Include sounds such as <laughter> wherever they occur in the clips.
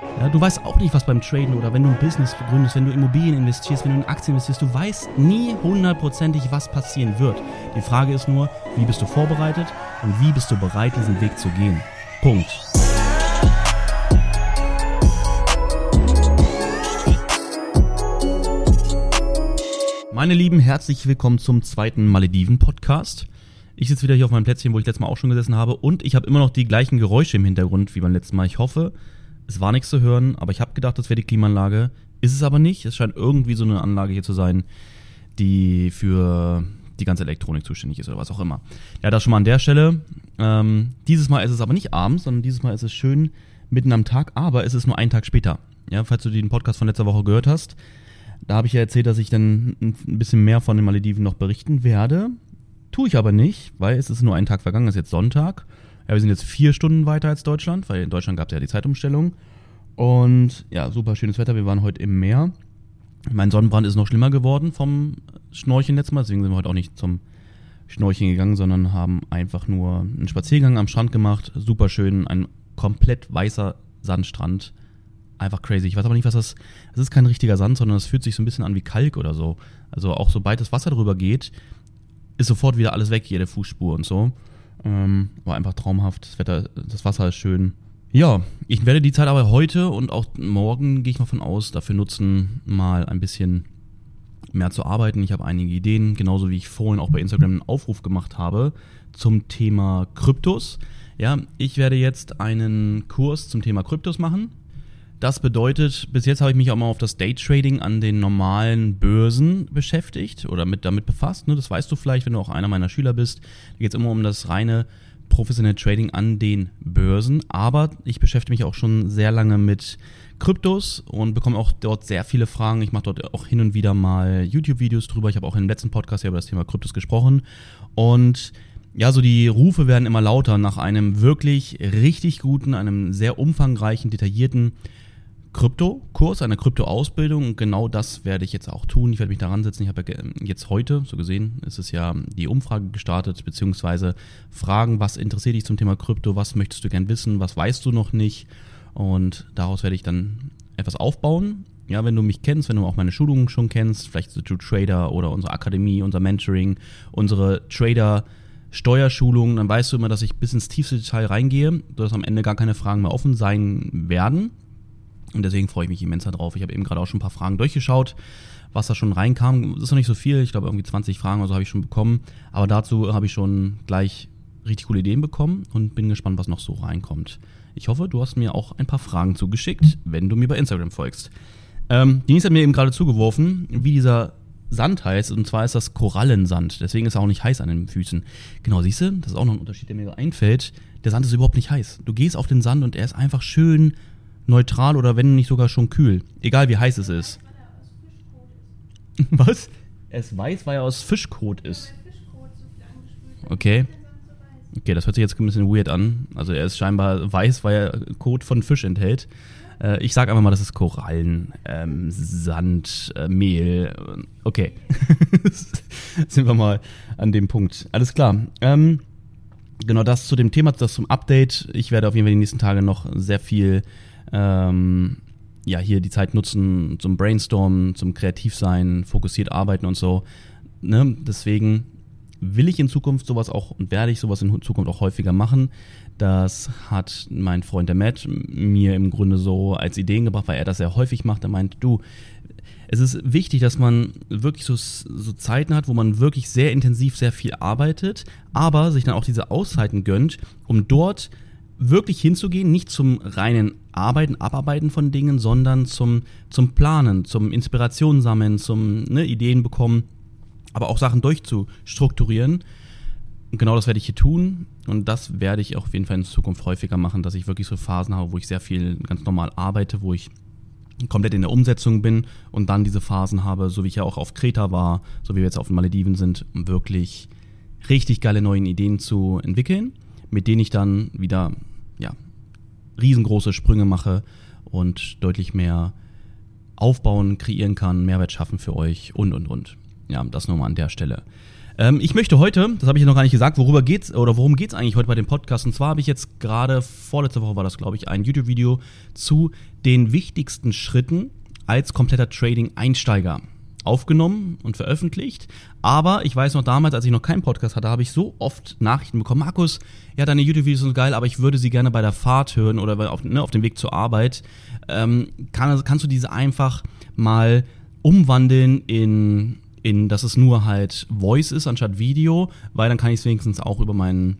Ja, du weißt auch nicht, was beim Traden oder wenn du ein Business gründest, wenn du Immobilien investierst, wenn du in Aktien investierst, du weißt nie hundertprozentig, was passieren wird. Die Frage ist nur, wie bist du vorbereitet und wie bist du bereit, diesen Weg zu gehen. Punkt. Meine Lieben, herzlich willkommen zum zweiten Malediven-Podcast. Ich sitze wieder hier auf meinem Plätzchen, wo ich letztes Mal auch schon gesessen habe und ich habe immer noch die gleichen Geräusche im Hintergrund wie beim letzten Mal. Ich hoffe, es war nichts zu hören, aber ich habe gedacht, das wäre die Klimaanlage. Ist es aber nicht. Es scheint irgendwie so eine Anlage hier zu sein, die für die ganze Elektronik zuständig ist oder was auch immer. Ja, das schon mal an der Stelle. Ähm, dieses Mal ist es aber nicht abends, sondern dieses Mal ist es schön mitten am Tag, aber es ist nur einen Tag später. Ja, falls du den Podcast von letzter Woche gehört hast, da habe ich ja erzählt, dass ich dann ein bisschen mehr von den Malediven noch berichten werde. Tue ich aber nicht, weil es ist nur ein Tag vergangen, es ist jetzt Sonntag. Ja, wir sind jetzt vier Stunden weiter als Deutschland, weil in Deutschland gab es ja die Zeitumstellung. Und ja, super schönes Wetter. Wir waren heute im Meer. Mein Sonnenbrand ist noch schlimmer geworden vom Schnorcheln letztes Mal, deswegen sind wir heute auch nicht zum Schnorcheln gegangen, sondern haben einfach nur einen Spaziergang am Strand gemacht. Super schön, ein komplett weißer Sandstrand. Einfach crazy. Ich weiß aber nicht, was das. Es ist kein richtiger Sand, sondern es fühlt sich so ein bisschen an wie Kalk oder so. Also auch sobald das Wasser drüber geht, ist sofort wieder alles weg, jede Fußspur und so. Ähm, war einfach traumhaft. Das Wetter, das Wasser ist schön. Ja, ich werde die Zeit aber heute und auch morgen, gehe ich mal von aus, dafür nutzen, mal ein bisschen mehr zu arbeiten. Ich habe einige Ideen, genauso wie ich vorhin auch bei Instagram einen Aufruf gemacht habe zum Thema Kryptos. Ja, ich werde jetzt einen Kurs zum Thema Kryptos machen. Das bedeutet, bis jetzt habe ich mich auch mal auf das Daytrading an den normalen Börsen beschäftigt oder mit, damit befasst. Ne? Das weißt du vielleicht, wenn du auch einer meiner Schüler bist. Da geht es immer um das reine professionelle Trading an den Börsen. Aber ich beschäftige mich auch schon sehr lange mit Kryptos und bekomme auch dort sehr viele Fragen. Ich mache dort auch hin und wieder mal YouTube-Videos drüber. Ich habe auch im letzten Podcast ja über das Thema Kryptos gesprochen. Und ja, so die Rufe werden immer lauter nach einem wirklich richtig guten, einem sehr umfangreichen, detaillierten Krypto-Kurs, einer Krypto-Ausbildung und genau das werde ich jetzt auch tun. Ich werde mich daran setzen. Ich habe ja jetzt heute, so gesehen, ist es ja die Umfrage gestartet, beziehungsweise Fragen, was interessiert dich zum Thema Krypto, was möchtest du gern wissen, was weißt du noch nicht und daraus werde ich dann etwas aufbauen. Ja, wenn du mich kennst, wenn du auch meine Schulungen schon kennst, vielleicht so Trader oder unsere Akademie, unser Mentoring, unsere Trader- Steuerschulungen, dann weißt du immer, dass ich bis ins tiefste Detail reingehe, sodass am Ende gar keine Fragen mehr offen sein werden. Und deswegen freue ich mich immens darauf. Ich habe eben gerade auch schon ein paar Fragen durchgeschaut, was da schon reinkam. Das ist noch nicht so viel, ich glaube irgendwie 20 Fragen oder so habe ich schon bekommen. Aber dazu habe ich schon gleich richtig coole Ideen bekommen und bin gespannt, was noch so reinkommt. Ich hoffe, du hast mir auch ein paar Fragen zugeschickt, wenn du mir bei Instagram folgst. Ähm, Denise hat mir eben gerade zugeworfen, wie dieser Sand heißt, und zwar ist das Korallensand. Deswegen ist er auch nicht heiß an den Füßen. Genau, siehst du, das ist auch noch ein Unterschied, der mir einfällt. Der Sand ist überhaupt nicht heiß. Du gehst auf den Sand und er ist einfach schön neutral oder wenn nicht sogar schon kühl. Egal wie heiß es ist. Was? <laughs> Es weiß, weil er aus Fischkot ist. Okay. Okay, das hört sich jetzt ein bisschen weird an. Also er ist scheinbar weiß, weil er Kot von Fisch enthält. Äh, ich sage einfach mal, das ist Korallen, ähm, Sand, äh, Mehl. Okay. <laughs> Sind wir mal an dem Punkt. Alles klar. Ähm, genau das zu dem Thema, das zum Update. Ich werde auf jeden Fall die nächsten Tage noch sehr viel ähm, ja, hier die Zeit nutzen zum Brainstormen, zum Kreativsein, fokussiert arbeiten und so. Ne? Deswegen will ich in Zukunft sowas auch und werde ich sowas in Zukunft auch häufiger machen. Das hat mein Freund der Matt mir im Grunde so als Ideen gebracht, weil er das sehr häufig macht. Er meint, du, es ist wichtig, dass man wirklich so, so Zeiten hat, wo man wirklich sehr intensiv sehr viel arbeitet, aber sich dann auch diese Auszeiten gönnt, um dort wirklich hinzugehen, nicht zum reinen Arbeiten, Abarbeiten von Dingen, sondern zum, zum Planen, zum Inspiration sammeln, zum ne, Ideen bekommen, aber auch Sachen durchzustrukturieren. Und genau das werde ich hier tun und das werde ich auch auf jeden Fall in Zukunft häufiger machen, dass ich wirklich so Phasen habe, wo ich sehr viel ganz normal arbeite, wo ich komplett in der Umsetzung bin und dann diese Phasen habe, so wie ich ja auch auf Kreta war, so wie wir jetzt auf den Malediven sind, um wirklich richtig geile neue Ideen zu entwickeln, mit denen ich dann wieder ja, riesengroße Sprünge mache und deutlich mehr aufbauen, kreieren kann, Mehrwert schaffen für euch und, und, und. Ja, das nur mal an der Stelle. Ähm, ich möchte heute, das habe ich noch gar nicht gesagt, worüber geht's oder worum geht's eigentlich heute bei dem Podcast? Und zwar habe ich jetzt gerade vorletzte Woche war das, glaube ich, ein YouTube-Video zu den wichtigsten Schritten als kompletter Trading-Einsteiger aufgenommen und veröffentlicht. Aber ich weiß noch damals, als ich noch keinen Podcast hatte, habe ich so oft Nachrichten bekommen. Markus, ja, deine YouTube-Videos sind geil, aber ich würde sie gerne bei der Fahrt hören oder auf, ne, auf dem Weg zur Arbeit. Ähm, kann, kannst du diese einfach mal umwandeln in, in, dass es nur halt Voice ist anstatt Video, weil dann kann ich es wenigstens auch über meinen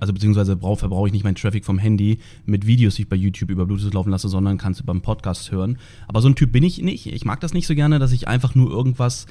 also beziehungsweise brauch, verbrauche ich nicht meinen Traffic vom Handy mit Videos, die ich bei YouTube über Bluetooth laufen lasse, sondern kannst du beim Podcast hören. Aber so ein Typ bin ich nicht. Ich mag das nicht so gerne, dass ich einfach nur irgendwas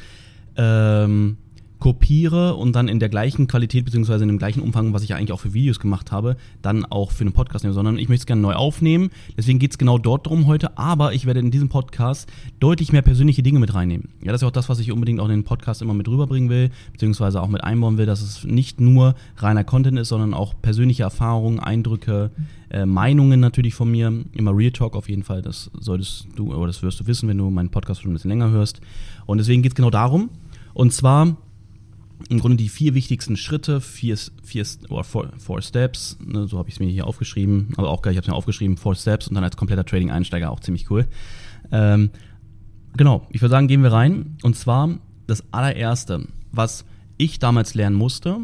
ähm, kopiere und dann in der gleichen Qualität beziehungsweise in dem gleichen Umfang, was ich ja eigentlich auch für Videos gemacht habe, dann auch für einen Podcast nehme, sondern ich möchte es gerne neu aufnehmen. Deswegen geht es genau dort drum heute, aber ich werde in diesem Podcast deutlich mehr persönliche Dinge mit reinnehmen. Ja, das ist auch das, was ich unbedingt auch in den Podcast immer mit rüberbringen will, beziehungsweise auch mit einbauen will, dass es nicht nur reiner Content ist, sondern auch persönliche Erfahrungen, Eindrücke, äh, Meinungen natürlich von mir. Immer Real Talk auf jeden Fall, das solltest du, oder das wirst du wissen, wenn du meinen Podcast schon ein bisschen länger hörst. Und deswegen geht es genau darum. Und zwar im Grunde die vier wichtigsten Schritte, vier, vier oder four, four Steps, ne, so habe ich es mir hier aufgeschrieben, aber auch geil, ich habe es mir aufgeschrieben, Four Steps und dann als kompletter Trading-Einsteiger auch ziemlich cool. Ähm, genau, ich würde sagen, gehen wir rein. Und zwar das allererste, was ich damals lernen musste,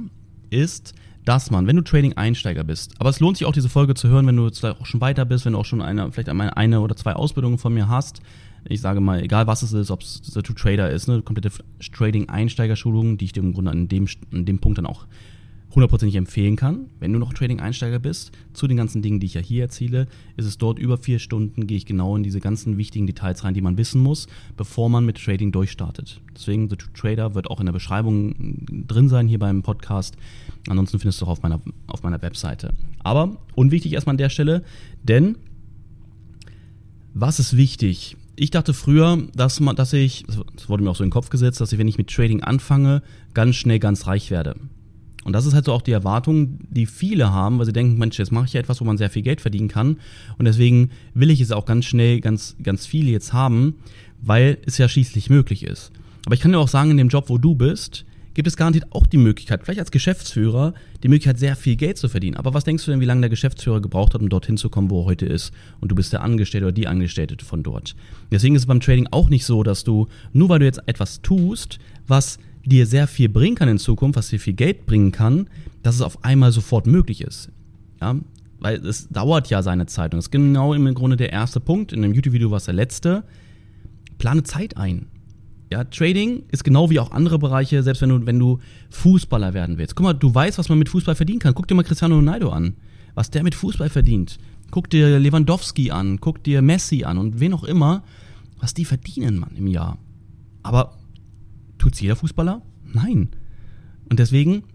ist, dass man, wenn du Trading-Einsteiger bist, aber es lohnt sich auch diese Folge zu hören, wenn du jetzt auch schon weiter bist, wenn du auch schon eine, vielleicht eine oder zwei Ausbildungen von mir hast, ich sage mal, egal was es ist, ob es The Two Trader ist, eine komplette Trading-Einsteigerschulung, die ich dir im Grunde an dem, an dem Punkt dann auch hundertprozentig empfehlen kann. Wenn du noch Trading-Einsteiger bist, zu den ganzen Dingen, die ich ja hier erzähle, ist es dort über vier Stunden, gehe ich genau in diese ganzen wichtigen Details rein, die man wissen muss, bevor man mit Trading durchstartet. Deswegen, The Two Trader wird auch in der Beschreibung drin sein hier beim Podcast. Ansonsten findest du auch auf meiner, auf meiner Webseite. Aber unwichtig erstmal an der Stelle, denn was ist wichtig? Ich dachte früher, dass man, dass ich, das wurde mir auch so in den Kopf gesetzt, dass ich, wenn ich mit Trading anfange, ganz schnell ganz reich werde. Und das ist halt so auch die Erwartung, die viele haben, weil sie denken, Mensch, jetzt mache ich ja etwas, wo man sehr viel Geld verdienen kann. Und deswegen will ich es auch ganz schnell, ganz, ganz viel jetzt haben, weil es ja schließlich möglich ist. Aber ich kann dir auch sagen, in dem Job, wo du bist, gibt es garantiert auch die Möglichkeit, vielleicht als Geschäftsführer, die Möglichkeit, sehr viel Geld zu verdienen. Aber was denkst du denn, wie lange der Geschäftsführer gebraucht hat, um dorthin zu kommen, wo er heute ist? Und du bist der Angestellte oder die Angestellte von dort. Deswegen ist es beim Trading auch nicht so, dass du, nur weil du jetzt etwas tust, was dir sehr viel bringen kann in Zukunft, was dir viel Geld bringen kann, dass es auf einmal sofort möglich ist. Ja, weil es dauert ja seine Zeit. Und das ist genau im Grunde der erste Punkt. In dem YouTube-Video war es der letzte. Plane Zeit ein. Ja, Trading ist genau wie auch andere Bereiche, selbst wenn du, wenn du Fußballer werden willst. Guck mal, du weißt, was man mit Fußball verdienen kann. Guck dir mal Cristiano Ronaldo an. Was der mit Fußball verdient. Guck dir Lewandowski an, guck dir Messi an und wen auch immer, was die verdienen, Mann, im Jahr. Aber tut's jeder Fußballer? Nein. Und deswegen,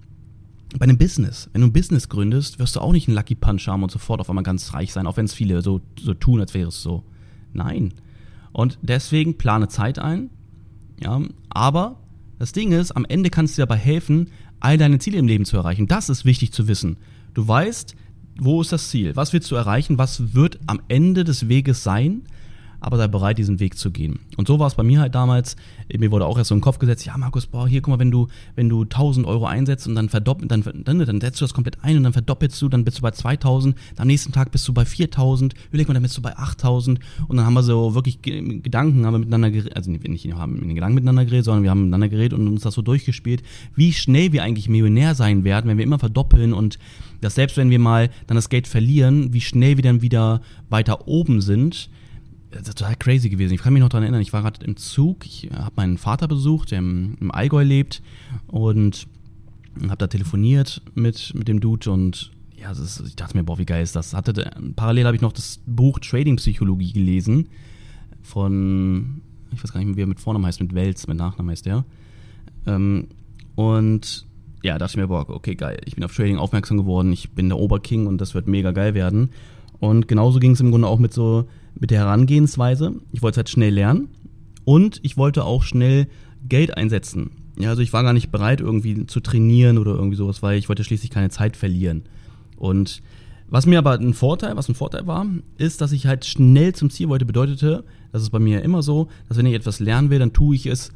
bei einem Business, wenn du ein Business gründest, wirst du auch nicht einen Lucky Punch haben und sofort auf einmal ganz reich sein, auch wenn es viele so, so tun, als wäre es so. Nein. Und deswegen plane Zeit ein, ja, aber das Ding ist, am Ende kannst du dir dabei helfen, all deine Ziele im Leben zu erreichen. Das ist wichtig zu wissen. Du weißt, wo ist das Ziel? Was willst du erreichen? Was wird am Ende des Weges sein? Aber sei bereit, diesen Weg zu gehen. Und so war es bei mir halt damals. Mir wurde auch erst so im Kopf gesetzt, ja Markus, boah, hier guck mal, wenn du, wenn du 1000 Euro einsetzt und dann verdoppelst, dann, dann, dann setzt du das komplett ein und dann verdoppelst du, dann bist du bei 2000, am nächsten Tag bist du bei 4000, überleg mal, dann bist du bei 8000 und dann haben wir so wirklich Gedanken, haben wir miteinander geredet, also nicht, haben in den Gedanken miteinander geredet, sondern wir haben miteinander geredet und uns das so durchgespielt, wie schnell wir eigentlich Millionär sein werden, wenn wir immer verdoppeln und dass selbst wenn wir mal dann das Geld verlieren, wie schnell wir dann wieder weiter oben sind total crazy gewesen. Ich kann mich noch daran erinnern, ich war gerade im Zug, ich habe meinen Vater besucht, der im, im Allgäu lebt und habe da telefoniert mit, mit dem Dude und ja, ist, ich dachte mir, boah, wie geil ist das. Hatte, parallel habe ich noch das Buch Trading Psychologie gelesen von, ich weiß gar nicht mehr, wie er mit Vornamen heißt, mit Welz, mit Nachnamen heißt der. Ähm, und ja, dachte ich mir, boah, okay, geil. Ich bin auf Trading aufmerksam geworden, ich bin der Oberking und das wird mega geil werden. Und genauso ging es im Grunde auch mit so mit der Herangehensweise. Ich wollte es halt schnell lernen und ich wollte auch schnell Geld einsetzen. Ja, also ich war gar nicht bereit, irgendwie zu trainieren oder irgendwie sowas, weil ich wollte schließlich keine Zeit verlieren. Und was mir aber ein Vorteil, was ein Vorteil war, ist, dass ich halt schnell zum Ziel wollte, bedeutete, das ist bei mir immer so, dass wenn ich etwas lernen will, dann tue ich es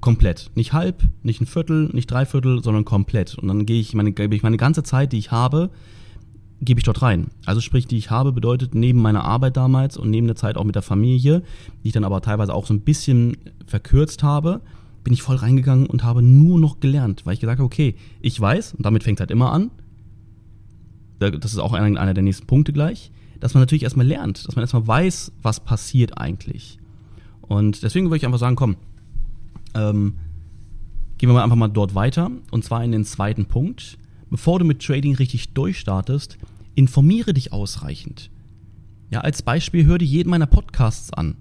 komplett. Nicht halb, nicht ein Viertel, nicht drei Viertel, sondern komplett. Und dann gehe ich meine, gebe ich meine ganze Zeit, die ich habe, gebe ich dort rein. Also sprich, die ich habe, bedeutet neben meiner Arbeit damals und neben der Zeit auch mit der Familie, die ich dann aber teilweise auch so ein bisschen verkürzt habe, bin ich voll reingegangen und habe nur noch gelernt, weil ich gesagt habe, okay, ich weiß, und damit fängt es halt immer an, das ist auch einer der nächsten Punkte gleich, dass man natürlich erstmal lernt, dass man erstmal weiß, was passiert eigentlich. Und deswegen würde ich einfach sagen, komm, ähm, gehen wir mal einfach mal dort weiter. Und zwar in den zweiten Punkt. Bevor du mit Trading richtig durchstartest, informiere dich ausreichend. Ja, als Beispiel hör dir jeden meiner Podcasts an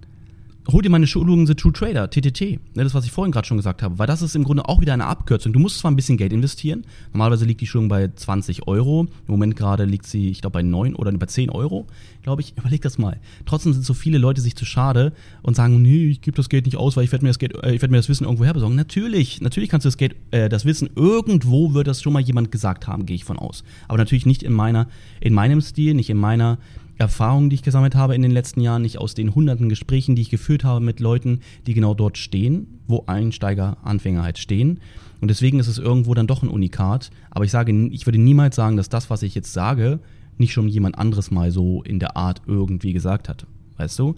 hol dir meine Schulungen The True Trader, TTT, ne, das, was ich vorhin gerade schon gesagt habe, weil das ist im Grunde auch wieder eine Abkürzung. Du musst zwar ein bisschen Geld investieren, normalerweise liegt die Schulung bei 20 Euro, im Moment gerade liegt sie, ich glaube, bei 9 oder bei 10 Euro, glaube ich, <laughs> überleg das mal. Trotzdem sind so viele Leute sich zu schade und sagen, nee, ich gebe das Geld nicht aus, weil ich werde mir das Geld, äh, ich werde mir das Wissen irgendwo her besorgen. Natürlich, natürlich kannst du das Geld, äh, das Wissen, irgendwo wird das schon mal jemand gesagt haben, gehe ich von aus. Aber natürlich nicht in meiner, in meinem Stil, nicht in meiner Erfahrungen, die ich gesammelt habe in den letzten Jahren, nicht aus den hunderten Gesprächen, die ich geführt habe mit Leuten, die genau dort stehen, wo Einsteiger, Anfänger halt stehen. Und deswegen ist es irgendwo dann doch ein Unikat. Aber ich sage, ich würde niemals sagen, dass das, was ich jetzt sage, nicht schon jemand anderes mal so in der Art irgendwie gesagt hat. Weißt du?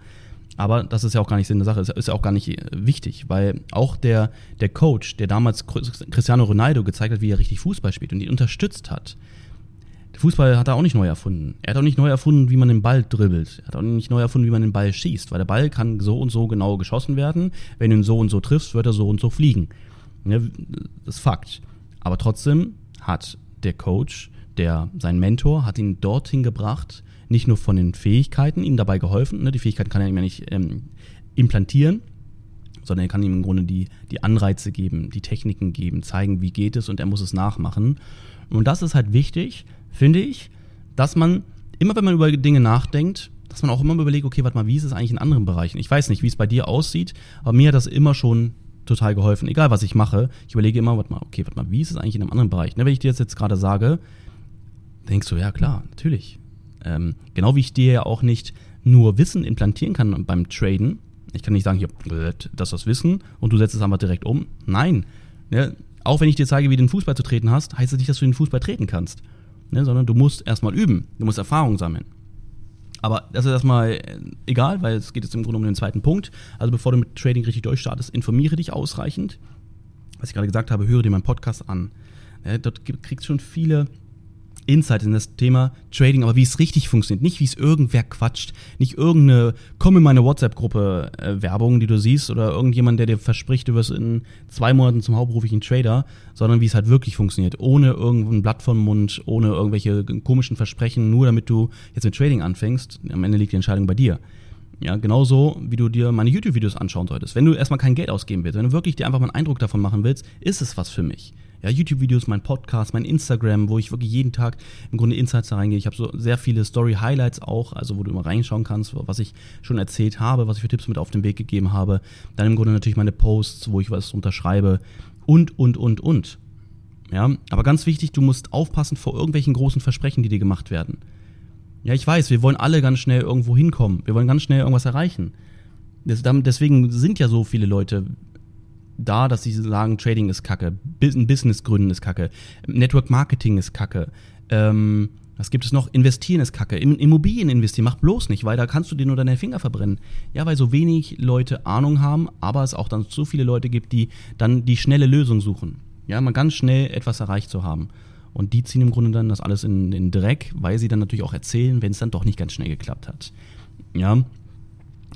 Aber das ist ja auch gar nicht Sinn der Sache, ist ja auch gar nicht äh, wichtig, weil auch der, der Coach, der damals Cristiano Ronaldo gezeigt hat, wie er richtig Fußball spielt und ihn unterstützt hat, der Fußball hat er auch nicht neu erfunden. Er hat auch nicht neu erfunden, wie man den Ball dribbelt. Er hat auch nicht neu erfunden, wie man den Ball schießt, weil der Ball kann so und so genau geschossen werden. Wenn du ihn so und so triffst, wird er so und so fliegen. das ist Fakt. Aber trotzdem hat der Coach, der sein Mentor, hat ihn dorthin gebracht, nicht nur von den Fähigkeiten, ihm dabei geholfen. Ne? Die Fähigkeiten kann er ihm ja nicht ähm, implantieren, sondern er kann ihm im Grunde die, die Anreize geben, die Techniken geben, zeigen, wie geht es und er muss es nachmachen. Und das ist halt wichtig, finde ich, dass man immer, wenn man über Dinge nachdenkt, dass man auch immer überlegt, okay, warte mal, wie ist es eigentlich in anderen Bereichen? Ich weiß nicht, wie es bei dir aussieht, aber mir hat das immer schon total geholfen, egal was ich mache. Ich überlege immer, warte mal, okay, warte mal, wie ist es eigentlich in einem anderen Bereich? Ne, wenn ich dir das jetzt gerade sage, denkst du, ja klar, natürlich. Ähm, genau wie ich dir ja auch nicht nur Wissen implantieren kann beim Traden. Ich kann nicht sagen, hier, das ist das Wissen und du setzt es einfach direkt um. Nein. Ne? Auch wenn ich dir zeige, wie du den Fußball zu treten hast, heißt das nicht, dass du den Fußball treten kannst ne, sondern du musst erstmal üben, du musst Erfahrung sammeln. Aber das ist erstmal äh, egal, weil es geht jetzt im Grunde um den zweiten Punkt. Also bevor du mit Trading richtig durchstartest, informiere dich ausreichend. Was ich gerade gesagt habe, höre dir meinen Podcast an. Ja, dort kriegst du schon viele Insight in das Thema Trading, aber wie es richtig funktioniert, nicht wie es irgendwer quatscht, nicht irgendeine komm in meine WhatsApp-Gruppe äh, Werbung, die du siehst oder irgendjemand, der dir verspricht, du wirst in zwei Monaten zum hauptberuflichen Trader, sondern wie es halt wirklich funktioniert, ohne irgendein Blatt vom Mund, ohne irgendwelche komischen Versprechen, nur damit du jetzt mit Trading anfängst. Am Ende liegt die Entscheidung bei dir. Ja, genauso wie du dir meine YouTube-Videos anschauen solltest. Wenn du erstmal kein Geld ausgeben willst, wenn du wirklich dir einfach mal einen Eindruck davon machen willst, ist es was für mich ja, YouTube-Videos, mein Podcast, mein Instagram, wo ich wirklich jeden Tag im Grunde Insights da reingehe. Ich habe so sehr viele Story-Highlights auch, also wo du immer reinschauen kannst, was ich schon erzählt habe, was ich für Tipps mit auf den Weg gegeben habe. Dann im Grunde natürlich meine Posts, wo ich was unterschreibe und, und, und, und. Ja, aber ganz wichtig, du musst aufpassen vor irgendwelchen großen Versprechen, die dir gemacht werden. Ja, ich weiß, wir wollen alle ganz schnell irgendwo hinkommen. Wir wollen ganz schnell irgendwas erreichen. Deswegen sind ja so viele Leute da, dass sie sagen, Trading ist kacke, Business gründen ist kacke, Network Marketing ist kacke, ähm, was gibt es noch? Investieren ist kacke. Immobilien investieren, mach bloß nicht, weil da kannst du dir nur deine Finger verbrennen. Ja, weil so wenig Leute Ahnung haben, aber es auch dann so viele Leute gibt, die dann die schnelle Lösung suchen. Ja, mal ganz schnell etwas erreicht zu haben. Und die ziehen im Grunde dann das alles in den Dreck, weil sie dann natürlich auch erzählen, wenn es dann doch nicht ganz schnell geklappt hat. Ja.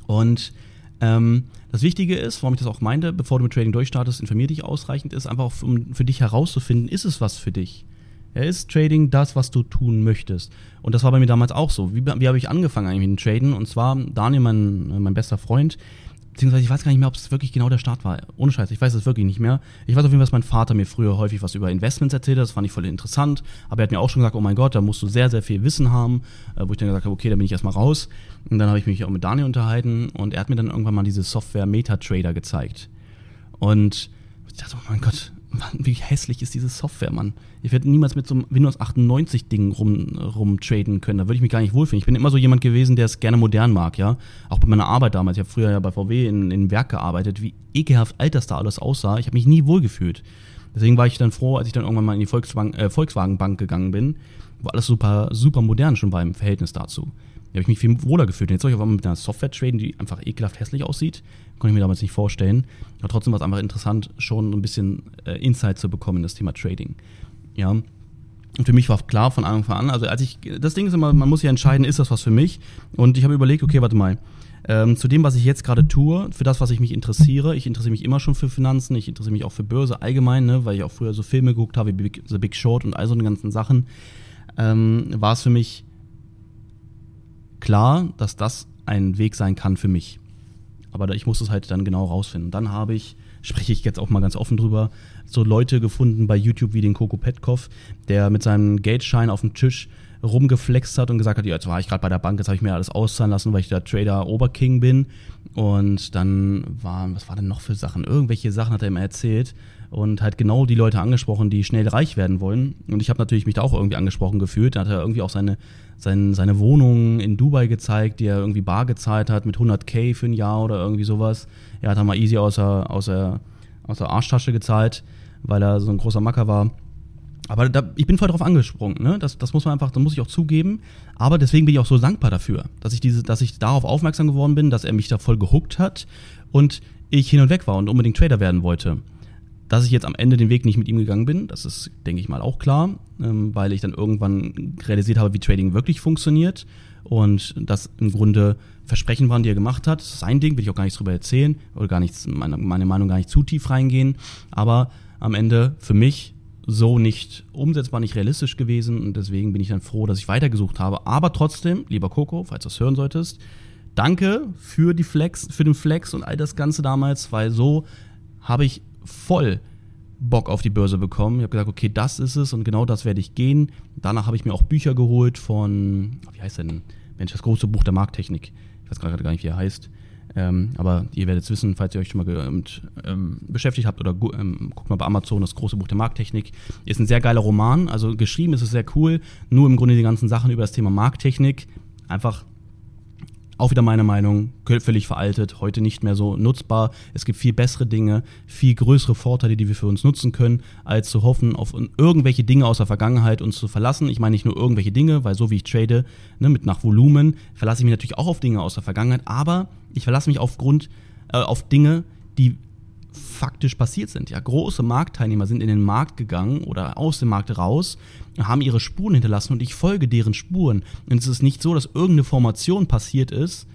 Und ähm, das Wichtige ist, warum ich das auch meinte, bevor du mit Trading durchstartest, informier dich ausreichend, ist einfach, um für dich herauszufinden, ist es was für dich? Ja, ist Trading das, was du tun möchtest? Und das war bei mir damals auch so. Wie, wie habe ich angefangen eigentlich mit dem Traden? Und zwar Daniel, mein, mein bester Freund, beziehungsweise ich weiß gar nicht mehr, ob es wirklich genau der Start war. Ohne Scheiß, ich weiß es wirklich nicht mehr. Ich weiß auf jeden Fall, dass mein Vater mir früher häufig was über Investments erzählt hat, das fand ich voll interessant, aber er hat mir auch schon gesagt, oh mein Gott, da musst du sehr, sehr viel Wissen haben, äh, wo ich dann gesagt habe, okay, da bin ich erstmal raus. Und dann habe ich mich auch mit Daniel unterhalten und er hat mir dann irgendwann mal diese Software MetaTrader gezeigt. Und ich dachte, oh mein Gott, wie hässlich ist diese Software, Mann. Ich werde niemals mit so einem Windows 98 Ding rum, rumtraden können. Da würde ich mich gar nicht wohlfühlen. Ich bin immer so jemand gewesen, der es gerne modern mag, ja. Auch bei meiner Arbeit damals. Ich habe früher ja bei VW in, in Werk gearbeitet. Wie ekelhaft alt das da alles aussah. Ich habe mich nie wohlgefühlt. Deswegen war ich dann froh, als ich dann irgendwann mal in die Volkswagen, äh, Volkswagen Bank gegangen bin, wo alles super, super modern schon war im Verhältnis dazu. Da habe ich mich viel wohler gefühlt. Und jetzt soll ich einmal mit einer Software traden, die einfach ekelhaft hässlich aussieht. Konnte ich mir damals nicht vorstellen. Aber trotzdem war es einfach interessant, schon ein bisschen äh, Insight zu bekommen in das Thema Trading. Ja. Und für mich war klar von Anfang an, also als ich, das Ding ist immer, man muss ja entscheiden, ist das was für mich? Und ich habe überlegt, okay, warte mal, ähm, zu dem, was ich jetzt gerade tue, für das, was ich mich interessiere. Ich interessiere mich immer schon für Finanzen, ich interessiere mich auch für Börse allgemein, ne, weil ich auch früher so Filme geguckt habe, wie Big, The Big Short und all so eine ganzen Sachen. Ähm, war es für mich klar, dass das ein Weg sein kann für mich. Aber ich muss es halt dann genau rausfinden. Dann habe ich, spreche ich jetzt auch mal ganz offen drüber, so Leute gefunden bei YouTube wie den Coco Petkov, der mit seinem Geldschein auf dem Tisch rumgeflext hat und gesagt hat, ja, jetzt war ich gerade bei der Bank, jetzt habe ich mir alles auszahlen lassen, weil ich der Trader Oberking bin. Und dann waren, was war denn noch für Sachen? Irgendwelche Sachen hat er immer erzählt und halt genau die Leute angesprochen, die schnell reich werden wollen. Und ich habe natürlich mich da auch irgendwie angesprochen gefühlt. Da hat er irgendwie auch seine, seine, seine Wohnung in Dubai gezeigt, die er irgendwie bar gezahlt hat mit 100k für ein Jahr oder irgendwie sowas. Er hat da mal easy aus der, aus der, aus der Arschtasche gezahlt, weil er so ein großer Macker war. Aber da, ich bin voll drauf angesprungen, ne? Das, das muss man einfach, das muss ich auch zugeben. Aber deswegen bin ich auch so dankbar dafür, dass ich diese, dass ich darauf aufmerksam geworden bin, dass er mich da voll gehuckt hat und ich hin und weg war und unbedingt Trader werden wollte. Dass ich jetzt am Ende den Weg nicht mit ihm gegangen bin, das ist, denke ich mal, auch klar, ähm, weil ich dann irgendwann realisiert habe, wie Trading wirklich funktioniert und das im Grunde Versprechen waren, die er gemacht hat. Sein Ding, will ich auch gar nichts drüber erzählen oder gar nichts, meine, meine Meinung gar nicht zu tief reingehen. Aber am Ende für mich so nicht umsetzbar, nicht realistisch gewesen und deswegen bin ich dann froh, dass ich weitergesucht habe. Aber trotzdem, lieber Coco, falls du das hören solltest, danke für die Flex, für den Flex und all das Ganze damals, weil so habe ich voll Bock auf die Börse bekommen. Ich habe gesagt, okay, das ist es und genau das werde ich gehen. Danach habe ich mir auch Bücher geholt von, wie heißt denn, Mensch, das große Buch der Markttechnik. Ich weiß gerade gar nicht, wie er heißt. Ähm, aber ihr werdet es wissen, falls ihr euch schon mal mit, ähm, beschäftigt habt oder ähm, guckt mal bei Amazon, das große Buch der Markttechnik. Ist ein sehr geiler Roman, also geschrieben ist es sehr cool, nur im Grunde die ganzen Sachen über das Thema Markttechnik. Einfach auch wieder meine Meinung, völlig veraltet, heute nicht mehr so nutzbar. Es gibt viel bessere Dinge, viel größere Vorteile, die wir für uns nutzen können, als zu hoffen, auf irgendwelche Dinge aus der Vergangenheit uns zu verlassen. Ich meine nicht nur irgendwelche Dinge, weil so wie ich trade, ne, mit nach Volumen, verlasse ich mich natürlich auch auf Dinge aus der Vergangenheit, aber ich verlasse mich aufgrund äh, auf Dinge, die faktisch passiert sind. Ja, große Marktteilnehmer sind in den Markt gegangen oder aus dem Markt raus, haben ihre Spuren hinterlassen und ich folge deren Spuren. Und es ist nicht so, dass irgendeine Formation passiert ist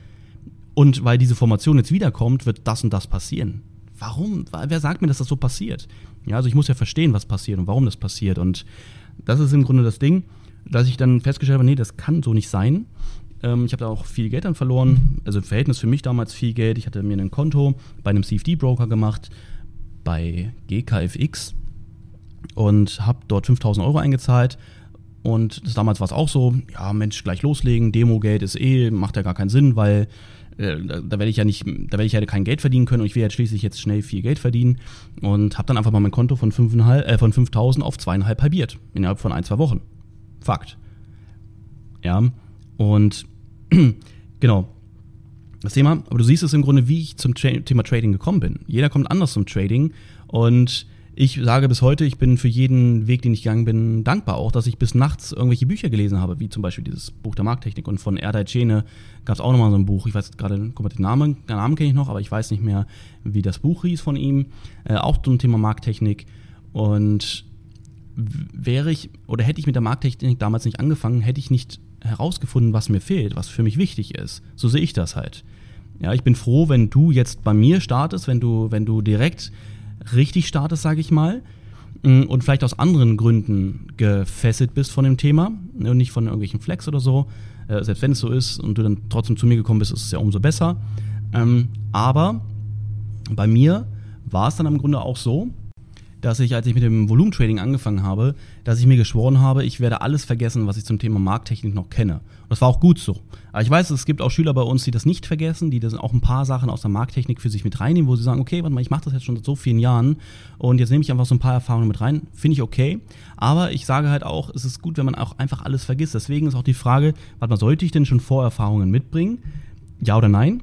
und weil diese Formation jetzt wiederkommt, wird das und das passieren. Warum? Wer sagt mir, dass das so passiert? Ja, also ich muss ja verstehen, was passiert und warum das passiert. Und das ist im Grunde das Ding, dass ich dann festgestellt habe, nee, das kann so nicht sein. Ähm, ich habe da auch viel Geld dann verloren. Also im Verhältnis für mich damals viel Geld. Ich hatte mir ein Konto bei einem CFD-Broker gemacht, bei GKFX und habe dort 5000 Euro eingezahlt. Und das, damals war es auch so, ja Mensch, gleich loslegen, Demo-Geld ist eh, macht ja gar keinen Sinn, weil äh, da, werde ich ja nicht, da werde ich ja kein Geld verdienen können und ich will jetzt schließlich jetzt schnell viel Geld verdienen und habe dann einfach mal mein Konto von 5.500 äh, von 5000 auf zweieinhalb halbiert innerhalb von ein zwei Wochen. Fakt. Ja und <clears throat> genau. Das Thema, aber du siehst es im Grunde, wie ich zum Tra Thema Trading gekommen bin. Jeder kommt anders zum Trading und ich sage bis heute, ich bin für jeden Weg, den ich gegangen bin, dankbar auch, dass ich bis nachts irgendwelche Bücher gelesen habe, wie zum Beispiel dieses Buch der Markttechnik und von Erdei Cene gab es auch nochmal so ein Buch. Ich weiß gerade, guck mal, den Namen, den Namen kenne ich noch, aber ich weiß nicht mehr, wie das Buch hieß von ihm. Äh, auch zum Thema Markttechnik. Und wäre ich oder hätte ich mit der Markttechnik damals nicht angefangen, hätte ich nicht herausgefunden, was mir fehlt, was für mich wichtig ist. So sehe ich das halt. Ja, ich bin froh, wenn du jetzt bei mir startest, wenn du, wenn du direkt richtig startest, sage ich mal, mm, und vielleicht aus anderen Gründen gefesselt bist von dem Thema ne, und nicht von irgendwelchen Flex oder so. Äh, selbst wenn es so ist und du dann trotzdem zu mir gekommen bist, ist es ja umso besser. Ähm, aber bei mir war es dann im Grunde auch so, dass ich, als ich mit dem Volumentrading angefangen habe, dass ich mir geschworen habe, ich werde alles vergessen, was ich zum Thema Markttechnik noch kenne. Und das war auch gut so. Aber ich weiß, es gibt auch Schüler bei uns, die das nicht vergessen, die das auch ein paar Sachen aus der Markttechnik für sich mit reinnehmen, wo sie sagen, okay, warte mal, ich mache das jetzt schon seit so vielen Jahren und jetzt nehme ich einfach so ein paar Erfahrungen mit rein. Finde ich okay. Aber ich sage halt auch, es ist gut, wenn man auch einfach alles vergisst. Deswegen ist auch die Frage, warte mal, sollte ich denn schon Vorerfahrungen mitbringen? Ja oder nein?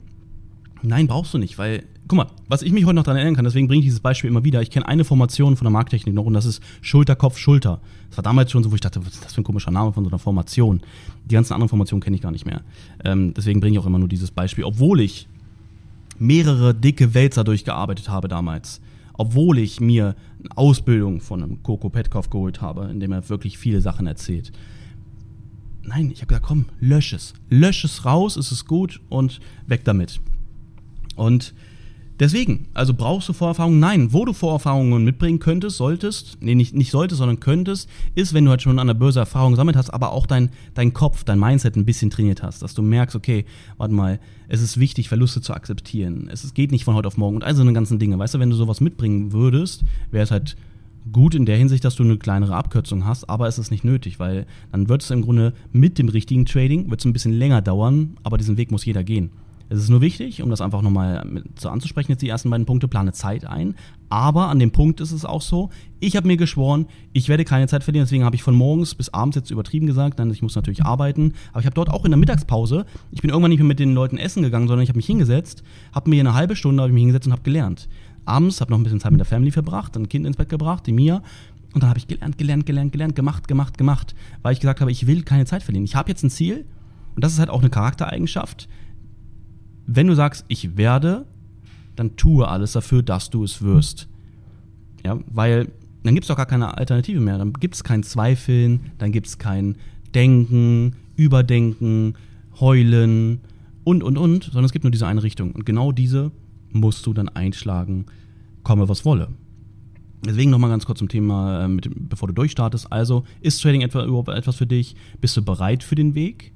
Nein, brauchst du nicht, weil, guck mal, was ich mich heute noch daran erinnern kann, deswegen bringe ich dieses Beispiel immer wieder. Ich kenne eine Formation von der Markttechnik noch und das ist Schulter, Kopf, Schulter. Das war damals schon so, wo ich dachte, was ist das für ein komischer Name von so einer Formation? Die ganzen anderen Formationen kenne ich gar nicht mehr. Ähm, deswegen bringe ich auch immer nur dieses Beispiel, obwohl ich mehrere dicke Wälzer durchgearbeitet habe damals. Obwohl ich mir eine Ausbildung von einem Coco Petkov geholt habe, in dem er wirklich viele Sachen erzählt. Nein, ich habe gesagt, komm, lösch es. Lösch es raus, es ist gut und weg damit. Und deswegen, also brauchst du Vorerfahrungen? Nein, wo du Vorerfahrungen mitbringen könntest, solltest, nee, nicht, nicht solltest, sondern könntest, ist, wenn du halt schon an der Börse Erfahrung gesammelt hast, aber auch dein, dein Kopf, dein Mindset ein bisschen trainiert hast, dass du merkst, okay, warte mal, es ist wichtig, Verluste zu akzeptieren. Es geht nicht von heute auf morgen und all so eine ganzen Dinge. Weißt du, wenn du sowas mitbringen würdest, wäre es halt gut in der Hinsicht, dass du eine kleinere Abkürzung hast, aber es ist nicht nötig, weil dann wird es im Grunde mit dem richtigen Trading, wird es ein bisschen länger dauern, aber diesen Weg muss jeder gehen. Es ist nur wichtig, um das einfach nochmal so anzusprechen, jetzt die ersten beiden Punkte, plane Zeit ein. Aber an dem Punkt ist es auch so, ich habe mir geschworen, ich werde keine Zeit verlieren, deswegen habe ich von morgens bis abends jetzt übertrieben gesagt, denn ich muss natürlich arbeiten. Aber ich habe dort auch in der Mittagspause, ich bin irgendwann nicht mehr mit den Leuten essen gegangen, sondern ich habe mich hingesetzt, habe mir eine halbe Stunde ich mich hingesetzt und habe gelernt. Abends habe noch ein bisschen Zeit mit der Family verbracht, ein Kind ins Bett gebracht, die Mia. Und dann habe ich gelernt, gelernt, gelernt, gelernt, gemacht, gemacht, gemacht, weil ich gesagt habe, ich will keine Zeit verlieren. Ich habe jetzt ein Ziel und das ist halt auch eine Charaktereigenschaft wenn du sagst, ich werde, dann tue alles dafür, dass du es wirst. Ja, weil dann gibt es doch gar keine Alternative mehr. Dann gibt es kein Zweifeln, dann gibt es kein Denken, Überdenken, Heulen und, und, und, sondern es gibt nur diese eine Richtung. Und genau diese musst du dann einschlagen, komme was wolle. Deswegen nochmal ganz kurz zum Thema, äh, mit, bevor du durchstartest. Also, ist Trading etwa überhaupt etwas für dich? Bist du bereit für den Weg?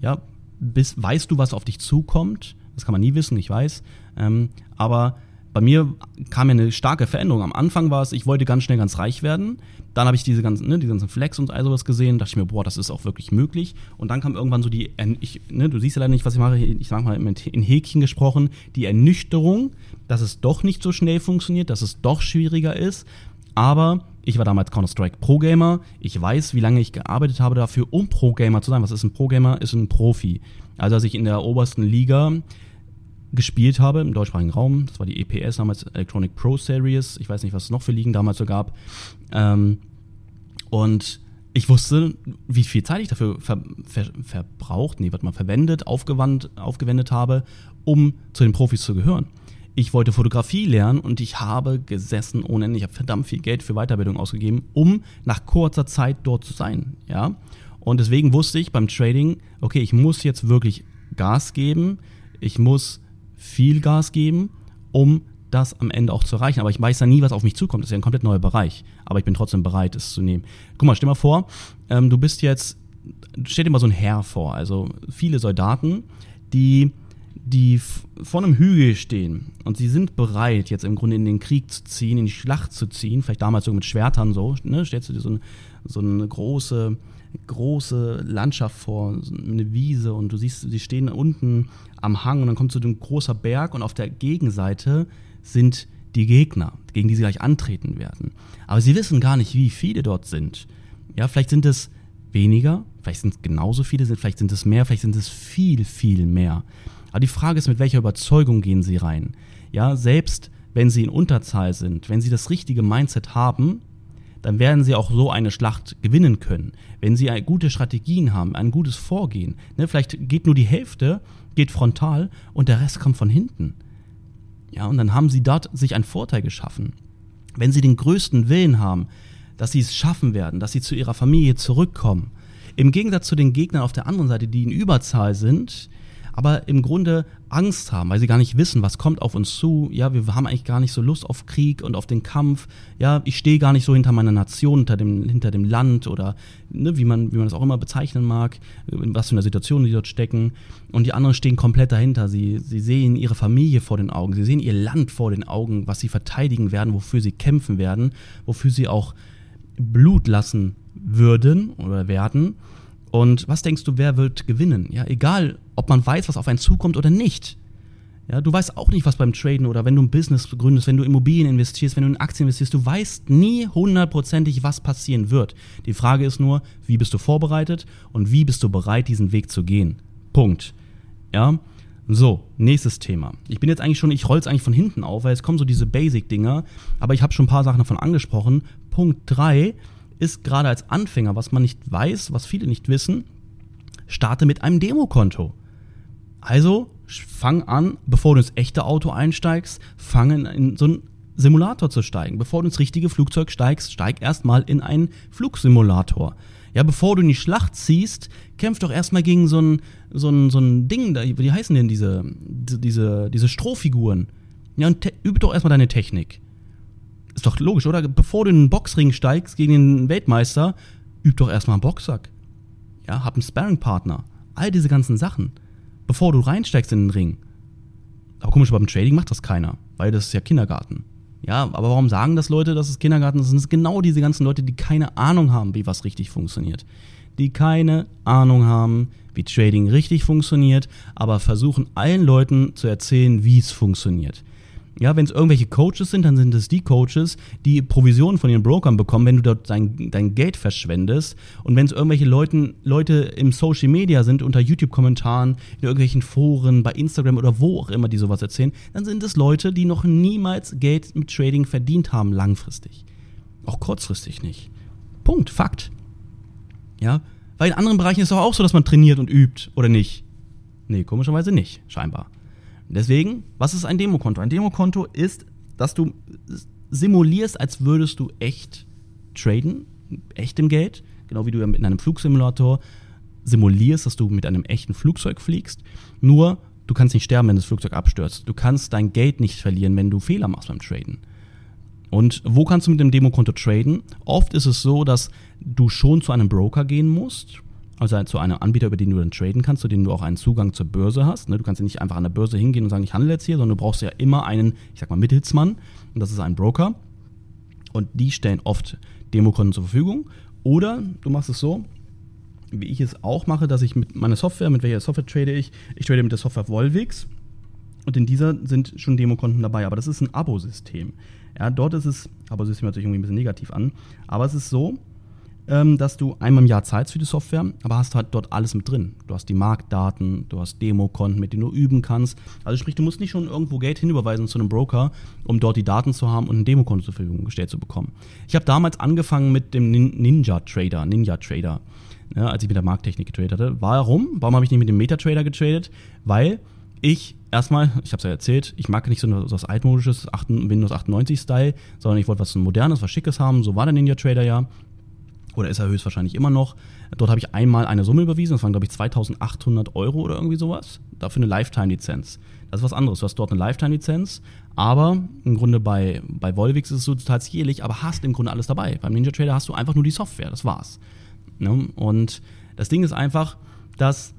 Ja, bist, weißt du, was auf dich zukommt? Das kann man nie wissen, ich weiß. Ähm, aber bei mir kam ja eine starke Veränderung. Am Anfang war es, ich wollte ganz schnell ganz reich werden. Dann habe ich diese ganzen, ne, die ganzen Flex und all sowas gesehen. dachte ich mir, boah, das ist auch wirklich möglich. Und dann kam irgendwann so die, ich, ne, du siehst ja leider nicht, was ich mache. Ich sag mal in Häkchen gesprochen, die Ernüchterung, dass es doch nicht so schnell funktioniert, dass es doch schwieriger ist. Aber ich war damals Counter-Strike Pro-Gamer. Ich weiß, wie lange ich gearbeitet habe dafür, um Pro-Gamer zu sein. Was ist ein Pro-Gamer? Ist ein Profi. Also als ich in der obersten Liga gespielt habe im deutschsprachigen Raum, das war die EPS damals, Electronic Pro Series. Ich weiß nicht, was es noch für Ligen damals so gab. Ähm, und ich wusste, wie viel Zeit ich dafür ver, ver, verbraucht, nee, warte mal, verwendet, aufgewandt, aufgewendet habe, um zu den Profis zu gehören ich wollte Fotografie lernen und ich habe gesessen ohne Ende. Ich habe verdammt viel Geld für Weiterbildung ausgegeben, um nach kurzer Zeit dort zu sein. Ja? Und deswegen wusste ich beim Trading, okay, ich muss jetzt wirklich Gas geben, ich muss viel Gas geben, um das am Ende auch zu erreichen. Aber ich weiß ja nie, was auf mich zukommt. Das ist ja ein komplett neuer Bereich. Aber ich bin trotzdem bereit, es zu nehmen. Guck mal, stell mal vor, ähm, du bist jetzt, stell dir mal so ein Herr vor, also viele Soldaten, die die vor einem Hügel stehen und sie sind bereit, jetzt im Grunde in den Krieg zu ziehen, in die Schlacht zu ziehen, vielleicht damals so mit Schwertern so, ne, stellst du dir so, ein, so eine große, große Landschaft vor, eine Wiese und du siehst, sie stehen unten am Hang und dann kommt so ein großer Berg und auf der Gegenseite sind die Gegner, gegen die sie gleich antreten werden. Aber sie wissen gar nicht, wie viele dort sind. Ja, vielleicht sind es weniger, vielleicht sind es genauso viele, vielleicht sind es mehr, vielleicht sind es viel, viel mehr. Aber die Frage ist, mit welcher Überzeugung gehen sie rein? Ja, selbst wenn sie in Unterzahl sind, wenn sie das richtige Mindset haben, dann werden sie auch so eine Schlacht gewinnen können. Wenn sie gute Strategien haben, ein gutes Vorgehen. Ne, vielleicht geht nur die Hälfte, geht frontal und der Rest kommt von hinten. Ja, und dann haben sie dort sich einen Vorteil geschaffen. Wenn sie den größten Willen haben, dass sie es schaffen werden, dass sie zu ihrer Familie zurückkommen, im Gegensatz zu den Gegnern auf der anderen Seite, die in Überzahl sind, aber im Grunde Angst haben, weil sie gar nicht wissen, was kommt auf uns zu. Ja, wir haben eigentlich gar nicht so Lust auf Krieg und auf den Kampf. Ja, ich stehe gar nicht so hinter meiner Nation, hinter dem, hinter dem Land oder ne, wie man, wie man das auch immer bezeichnen mag, in was für einer Situation die dort stecken. Und die anderen stehen komplett dahinter. Sie, sie sehen ihre Familie vor den Augen, sie sehen ihr Land vor den Augen, was sie verteidigen werden, wofür sie kämpfen werden, wofür sie auch Blut lassen würden oder werden. Und was denkst du, wer wird gewinnen? Ja, egal, ob man weiß, was auf einen zukommt oder nicht. Ja, du weißt auch nicht, was beim Traden oder wenn du ein Business gründest, wenn du Immobilien investierst, wenn du in Aktien investierst, du weißt nie hundertprozentig, was passieren wird. Die Frage ist nur, wie bist du vorbereitet und wie bist du bereit, diesen Weg zu gehen? Punkt. Ja, so, nächstes Thema. Ich bin jetzt eigentlich schon, ich roll's eigentlich von hinten auf, weil es kommen so diese Basic-Dinger, aber ich habe schon ein paar Sachen davon angesprochen. Punkt 3 ist gerade als Anfänger, was man nicht weiß, was viele nicht wissen, starte mit einem Demokonto. Also fang an, bevor du ins echte Auto einsteigst, fang in so einen Simulator zu steigen. Bevor du ins richtige Flugzeug steigst, steig erstmal in einen Flugsimulator. Ja, bevor du in die Schlacht ziehst, kämpf doch erstmal gegen so ein, so ein, so ein Ding, wie heißen denn diese, diese, diese Strohfiguren? Ja, und übe doch erstmal deine Technik. Ist doch logisch, oder? Bevor du in den Boxring steigst gegen den Weltmeister, üb doch erstmal einen Boxsack. Ja, hab einen Sparringpartner. All diese ganzen Sachen. Bevor du reinsteigst in den Ring. Aber komisch, beim Trading macht das keiner, weil das ist ja Kindergarten. Ja, aber warum sagen das Leute, dass es Kindergarten ist? Das sind genau diese ganzen Leute, die keine Ahnung haben, wie was richtig funktioniert. Die keine Ahnung haben, wie Trading richtig funktioniert, aber versuchen allen Leuten zu erzählen, wie es funktioniert. Ja, wenn es irgendwelche Coaches sind, dann sind es die Coaches, die Provisionen von ihren Brokern bekommen, wenn du dort dein, dein Geld verschwendest. Und wenn es irgendwelche Leuten, Leute im Social Media sind, unter YouTube-Kommentaren, in irgendwelchen Foren, bei Instagram oder wo auch immer, die sowas erzählen, dann sind es Leute, die noch niemals Geld mit Trading verdient haben, langfristig. Auch kurzfristig nicht. Punkt, Fakt. Ja, weil in anderen Bereichen ist es auch so, dass man trainiert und übt, oder nicht? Nee, komischerweise nicht, scheinbar. Deswegen, was ist ein Demokonto? Ein Demokonto ist, dass du simulierst, als würdest du echt traden, echtem Geld, genau wie du in einem Flugsimulator simulierst, dass du mit einem echten Flugzeug fliegst. Nur, du kannst nicht sterben, wenn das Flugzeug abstürzt. Du kannst dein Geld nicht verlieren, wenn du Fehler machst beim Traden. Und wo kannst du mit dem Demokonto traden? Oft ist es so, dass du schon zu einem Broker gehen musst also zu einem Anbieter, über den du dann traden kannst, zu dem du auch einen Zugang zur Börse hast. Ne? Du kannst ja nicht einfach an der Börse hingehen und sagen, ich handle jetzt hier, sondern du brauchst ja immer einen, ich sag mal, Mittelsmann und das ist ein Broker. Und die stellen oft Demokonten zur Verfügung. Oder du machst es so, wie ich es auch mache, dass ich mit meiner Software, mit welcher Software trade ich? Ich trade mit der Software Volvix und in dieser sind schon Demokonten dabei, aber das ist ein Abo-System. Ja, dort ist es, Abo-System hört sich irgendwie ein bisschen negativ an, aber es ist so, dass du einmal im Jahr zahlst für die Software, aber hast halt dort alles mit drin. Du hast die Marktdaten, du hast Demokonten, mit denen du üben kannst. Also sprich, du musst nicht schon irgendwo Geld hinüberweisen zu einem Broker, um dort die Daten zu haben und ein Demokonto zur Verfügung gestellt zu bekommen. Ich habe damals angefangen mit dem Ninja Trader, Ninja Trader, ja, als ich mit der Markttechnik getradet hatte. Warum? Warum habe ich nicht mit dem MetaTrader getradet? Weil ich erstmal, ich habe es ja erzählt, ich mag nicht so was altmodisches Windows 98 Style, sondern ich wollte was modernes, was schickes haben. So war der Ninja Trader ja oder ist er höchstwahrscheinlich immer noch. Dort habe ich einmal eine Summe überwiesen, das waren glaube ich 2800 Euro oder irgendwie sowas, dafür eine Lifetime-Lizenz. Das ist was anderes, du hast dort eine Lifetime-Lizenz, aber im Grunde bei, bei Volvix ist es so total jährlich, aber hast im Grunde alles dabei. Beim Ninja Trader hast du einfach nur die Software, das war's. Ne? Und das Ding ist einfach, dass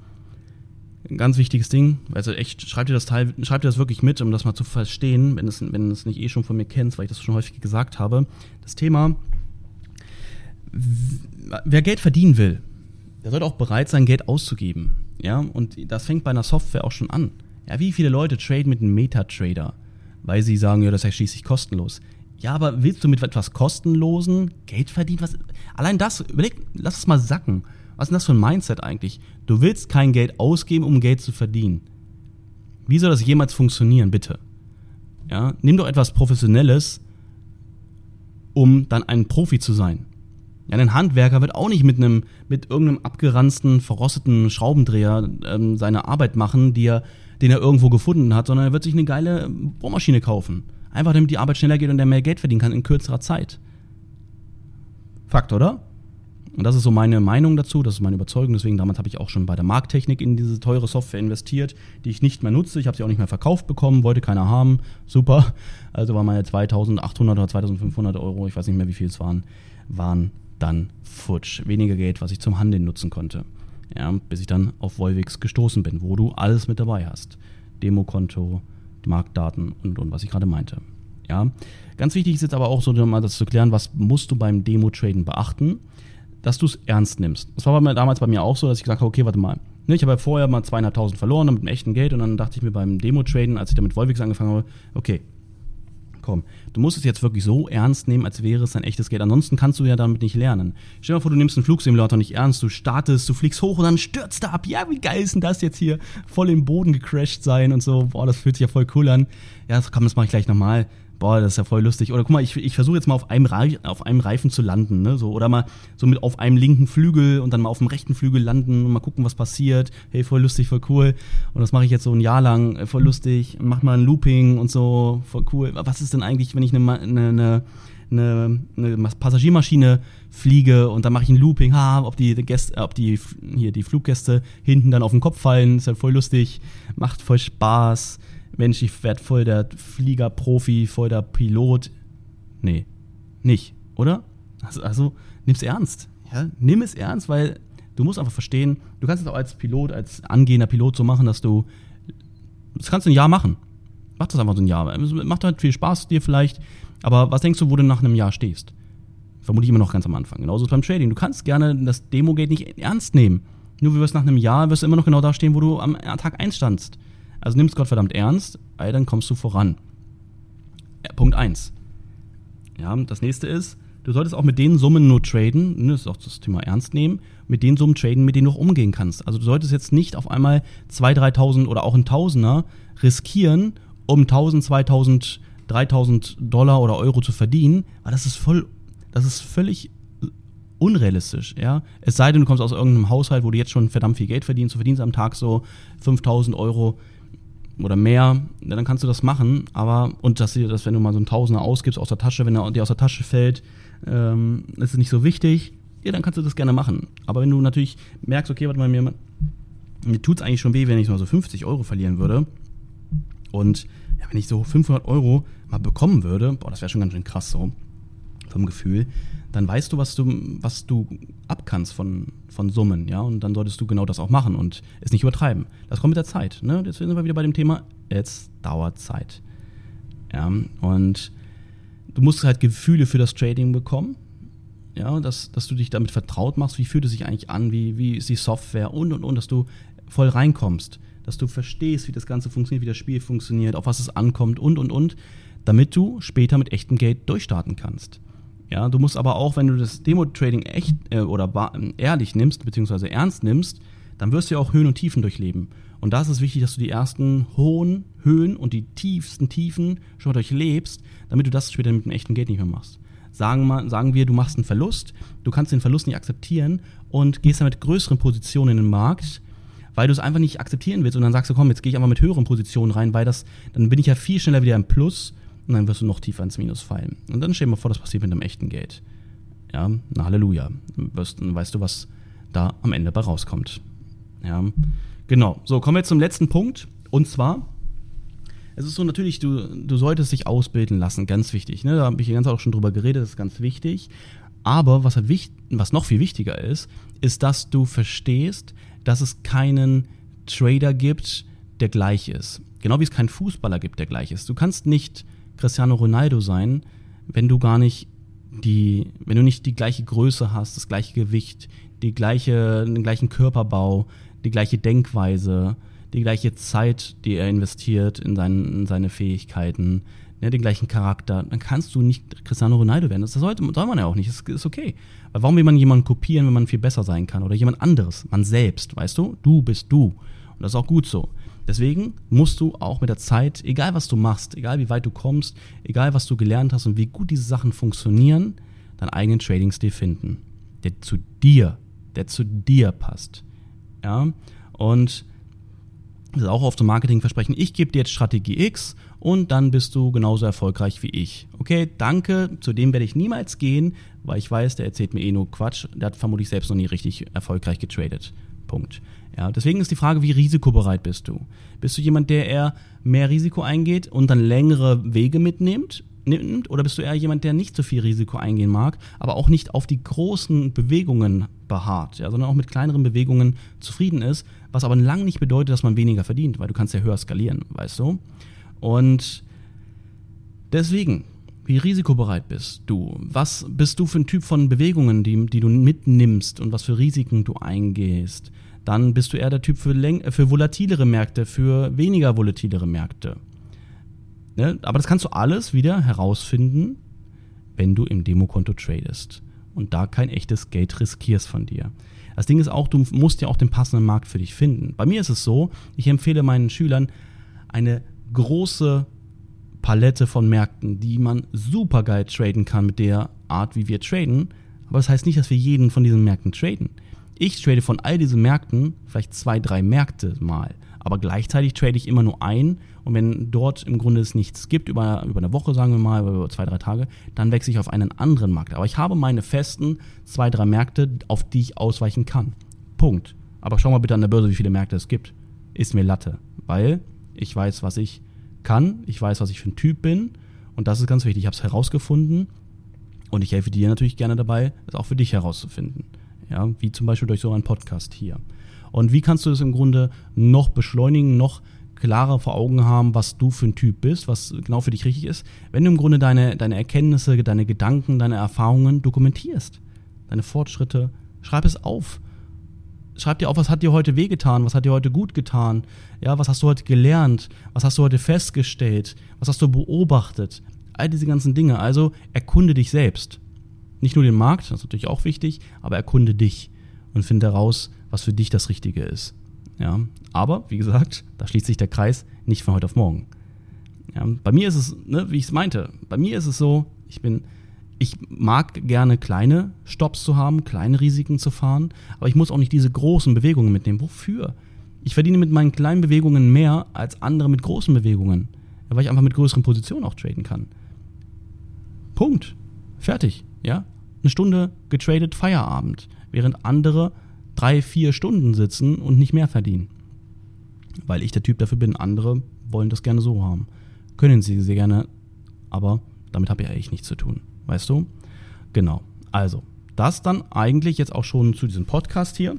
ein ganz wichtiges Ding, also echt, schreib dir das Teil, schreib dir das wirklich mit, um das mal zu verstehen, wenn es, wenn es nicht eh schon von mir kennst, weil ich das schon häufig gesagt habe. Das Thema wer Geld verdienen will, der sollte auch bereit sein, Geld auszugeben. Ja, und das fängt bei einer Software auch schon an. Ja, wie viele Leute traden mit einem Metatrader, weil sie sagen, ja, das ist ja schließlich kostenlos. Ja, aber willst du mit etwas Kostenlosen Geld verdienen? Was, allein das, überleg, lass es mal sacken. Was ist denn das für ein Mindset eigentlich? Du willst kein Geld ausgeben, um Geld zu verdienen. Wie soll das jemals funktionieren, bitte? Ja, nimm doch etwas Professionelles, um dann ein Profi zu sein. Ja, ein Handwerker wird auch nicht mit einem, mit irgendeinem abgeranzten, verrosteten Schraubendreher ähm, seine Arbeit machen, die er, den er irgendwo gefunden hat, sondern er wird sich eine geile Bohrmaschine kaufen. Einfach damit die Arbeit schneller geht und er mehr Geld verdienen kann in kürzerer Zeit. Fakt, oder? Und das ist so meine Meinung dazu, das ist meine Überzeugung. Deswegen damals habe ich auch schon bei der Markttechnik in diese teure Software investiert, die ich nicht mehr nutze. Ich habe sie auch nicht mehr verkauft bekommen, wollte keiner haben. Super. Also waren meine 2800 oder 2500 Euro, ich weiß nicht mehr, wie viel es waren, waren dann futsch. Weniger Geld, was ich zum Handeln nutzen konnte. Ja, bis ich dann auf Volvix gestoßen bin, wo du alles mit dabei hast. Demokonto, Marktdaten und, und was ich gerade meinte. Ja, ganz wichtig ist jetzt aber auch so, mal das zu klären, was musst du beim Demo-Traden beachten, dass du es ernst nimmst. Das war damals bei mir auch so, dass ich gesagt habe, okay, warte mal. Ne, ich habe ja vorher mal zweieinhalbtausend verloren mit dem echten Geld und dann dachte ich mir beim Demo-Traden, als ich da mit Volvix angefangen habe, okay, komm, du musst es jetzt wirklich so ernst nehmen, als wäre es ein echtes Geld. Ansonsten kannst du ja damit nicht lernen. Stell dir mal vor, du nimmst einen Flugsimulator nicht ernst, du startest, du fliegst hoch und dann stürzt er ab. Ja, wie geil ist denn das jetzt hier? Voll im Boden gecrashed sein und so. Boah, das fühlt sich ja voll cool an. Ja, komm, das mache ich gleich nochmal boah, das ist ja voll lustig. Oder guck mal, ich, ich versuche jetzt mal auf einem, auf einem Reifen zu landen, ne? So, oder mal so mit auf einem linken Flügel und dann mal auf dem rechten Flügel landen und mal gucken, was passiert. Hey, voll lustig, voll cool. Und das mache ich jetzt so ein Jahr lang, äh, voll lustig. Mach mal ein Looping und so, voll cool. Was ist denn eigentlich, wenn ich eine, eine, eine eine, eine Passagiermaschine fliege und dann mache ich ein Looping, ha, ob die Gäste, ob die hier die Fluggäste hinten dann auf den Kopf fallen, ist halt voll lustig, macht voll Spaß. Mensch, ich werde voll der Fliegerprofi, voll der Pilot. Nee, nicht, oder? Also, also nimm's ernst. Ja? Nimm es ernst, weil du musst einfach verstehen, du kannst es auch als Pilot, als angehender Pilot so machen, dass du. Das kannst du ein Jahr machen. Mach das einfach so ein Jahr. Macht halt viel Spaß dir vielleicht. Aber was denkst du, wo du nach einem Jahr stehst? Vermutlich immer noch ganz am Anfang. Genauso beim Trading. Du kannst gerne das Demo-Gate nicht ernst nehmen. Nur wirst nach einem Jahr wirst du immer noch genau da stehen, wo du am Tag 1 standst. Also nimm es Gott verdammt ernst, weil dann kommst du voran. Ja, Punkt 1. Ja, das nächste ist, du solltest auch mit den Summen nur traden, ne, das ist auch das Thema ernst nehmen, mit den Summen traden, mit denen du auch umgehen kannst. Also du solltest jetzt nicht auf einmal 2.000, 3.000 oder auch ein Tausender riskieren, um 1.000, 2.000, 3.000 Dollar oder Euro zu verdienen, weil das ist voll, das ist völlig unrealistisch, ja. Es sei denn, du kommst aus irgendeinem Haushalt, wo du jetzt schon verdammt viel Geld verdienst, du verdienst am Tag so 5000 Euro, oder mehr, dann kannst du das machen. Aber, und dass, dass wenn du mal so ein Tausender ausgibst aus der Tasche, wenn er dir aus der Tasche fällt, ähm, ist es nicht so wichtig, ja, dann kannst du das gerne machen. Aber wenn du natürlich merkst, okay, warte mal, mir, mir tut es eigentlich schon weh, wenn ich mal so 50 Euro verlieren würde. Und ja, wenn ich so 500 Euro mal bekommen würde, boah, das wäre schon ganz schön krass so, vom Gefühl, dann weißt du, was du, was du abkannst von, von Summen, ja, und dann solltest du genau das auch machen und es nicht übertreiben. Das kommt mit der Zeit, ne? Jetzt sind wir wieder bei dem Thema, es dauert Zeit. Ja, und du musst halt Gefühle für das Trading bekommen, ja, dass, dass du dich damit vertraut machst, wie fühlt es sich eigentlich an, wie, wie ist die Software und und und, dass du voll reinkommst, dass du verstehst, wie das Ganze funktioniert, wie das Spiel funktioniert, auf was es ankommt und und und, damit du später mit echtem Geld durchstarten kannst. Ja, du musst aber auch, wenn du das Demo-Trading echt äh, oder ehrlich nimmst, beziehungsweise ernst nimmst, dann wirst du ja auch Höhen und Tiefen durchleben. Und da ist es wichtig, dass du die ersten hohen Höhen und die tiefsten Tiefen schon mal durchlebst, damit du das später mit dem echten Geld nicht mehr machst. Sagen, wir, sagen wir, du machst einen Verlust, du kannst den Verlust nicht akzeptieren und gehst dann mit größeren Positionen in den Markt, weil du es einfach nicht akzeptieren willst und dann sagst du, komm, jetzt gehe ich einfach mit höheren Positionen rein, weil das, dann bin ich ja viel schneller wieder im Plus und dann wirst du noch tiefer ins Minus fallen. Und dann stell dir mal vor, das passiert mit einem echten Geld. Ja, na Halleluja. Wirst, dann weißt du, was da am Ende bei rauskommt. Ja, genau. So, kommen wir jetzt zum letzten Punkt. Und zwar, es ist so natürlich, du, du solltest dich ausbilden lassen, ganz wichtig. Ne? Da habe ich die ganze Zeit auch schon drüber geredet, das ist ganz wichtig. Aber was, halt wichtig, was noch viel wichtiger ist, ist, dass du verstehst, dass es keinen Trader gibt, der gleich ist. Genau wie es keinen Fußballer gibt, der gleich ist. Du kannst nicht Cristiano Ronaldo sein, wenn du gar nicht die, wenn du nicht die gleiche Größe hast, das gleiche Gewicht, die gleiche, den gleichen Körperbau, die gleiche Denkweise, die gleiche Zeit, die er investiert in, seinen, in seine Fähigkeiten, ne, den gleichen Charakter, dann kannst du nicht Cristiano Ronaldo werden. Das sollte, soll man ja auch nicht. Das ist okay. Weil warum will man jemanden kopieren, wenn man viel besser sein kann? Oder jemand anderes, man selbst, weißt du? Du bist du. Und das ist auch gut so. Deswegen musst du auch mit der Zeit, egal was du machst, egal wie weit du kommst, egal was du gelernt hast und wie gut diese Sachen funktionieren, deinen eigenen Trading-Stil finden, der zu dir, der zu dir passt. Ja, und Das ist auch oft so Marketingversprechen. Ich gebe dir jetzt Strategie X und dann bist du genauso erfolgreich wie ich. Okay, danke. Zu dem werde ich niemals gehen, weil ich weiß, der erzählt mir eh nur Quatsch. Der hat vermutlich selbst noch nie richtig erfolgreich getradet. Punkt. Ja, deswegen ist die Frage, wie risikobereit bist du? Bist du jemand, der eher mehr Risiko eingeht und dann längere Wege mitnimmt? Nimmt, oder bist du eher jemand, der nicht so viel Risiko eingehen mag, aber auch nicht auf die großen Bewegungen beharrt, ja, sondern auch mit kleineren Bewegungen zufrieden ist, was aber lang nicht bedeutet, dass man weniger verdient, weil du kannst ja höher skalieren, weißt du? Und deswegen, wie risikobereit bist du? Was bist du für ein Typ von Bewegungen, die, die du mitnimmst und was für Risiken du eingehst? Dann bist du eher der Typ für, für volatilere Märkte, für weniger volatilere Märkte. Ne? Aber das kannst du alles wieder herausfinden, wenn du im Demokonto tradest und da kein echtes Geld riskierst von dir. Das Ding ist auch, du musst ja auch den passenden Markt für dich finden. Bei mir ist es so, ich empfehle meinen Schülern eine große Palette von Märkten, die man super geil traden kann mit der Art, wie wir traden. Aber das heißt nicht, dass wir jeden von diesen Märkten traden. Ich trade von all diesen Märkten vielleicht zwei, drei Märkte mal. Aber gleichzeitig trade ich immer nur ein und wenn dort im Grunde es nichts gibt, über, über eine Woche, sagen wir mal, über zwei, drei Tage, dann wechsle ich auf einen anderen Markt. Aber ich habe meine festen zwei, drei Märkte, auf die ich ausweichen kann. Punkt. Aber schau mal bitte an der Börse, wie viele Märkte es gibt. Ist mir Latte. Weil ich weiß, was ich kann, ich weiß, was ich für ein Typ bin und das ist ganz wichtig. Ich habe es herausgefunden und ich helfe dir natürlich gerne dabei, es auch für dich herauszufinden. Ja, wie zum Beispiel durch so einen Podcast hier. Und wie kannst du das im Grunde noch beschleunigen, noch klarer vor Augen haben, was du für ein Typ bist, was genau für dich richtig ist, wenn du im Grunde deine, deine Erkenntnisse, deine Gedanken, deine Erfahrungen dokumentierst, deine Fortschritte, schreib es auf. Schreib dir auf, was hat dir heute wehgetan, was hat dir heute gut getan, ja, was hast du heute gelernt, was hast du heute festgestellt, was hast du beobachtet, all diese ganzen Dinge. Also erkunde dich selbst. Nicht nur den Markt, das ist natürlich auch wichtig, aber erkunde dich und finde heraus, was für dich das Richtige ist. Ja, aber wie gesagt, da schließt sich der Kreis nicht von heute auf morgen. Ja, bei mir ist es, ne, wie ich es meinte, bei mir ist es so, ich bin, ich mag gerne kleine Stops zu haben, kleine Risiken zu fahren, aber ich muss auch nicht diese großen Bewegungen mitnehmen. Wofür? Ich verdiene mit meinen kleinen Bewegungen mehr als andere mit großen Bewegungen, weil ich einfach mit größeren Positionen auch traden kann. Punkt. Fertig. Ja? Eine Stunde getradet, Feierabend. Während andere drei, vier Stunden sitzen und nicht mehr verdienen. Weil ich der Typ dafür bin. Andere wollen das gerne so haben. Können sie sehr gerne, aber damit habe ich eigentlich nichts zu tun. Weißt du? Genau. Also, das dann eigentlich jetzt auch schon zu diesem Podcast hier.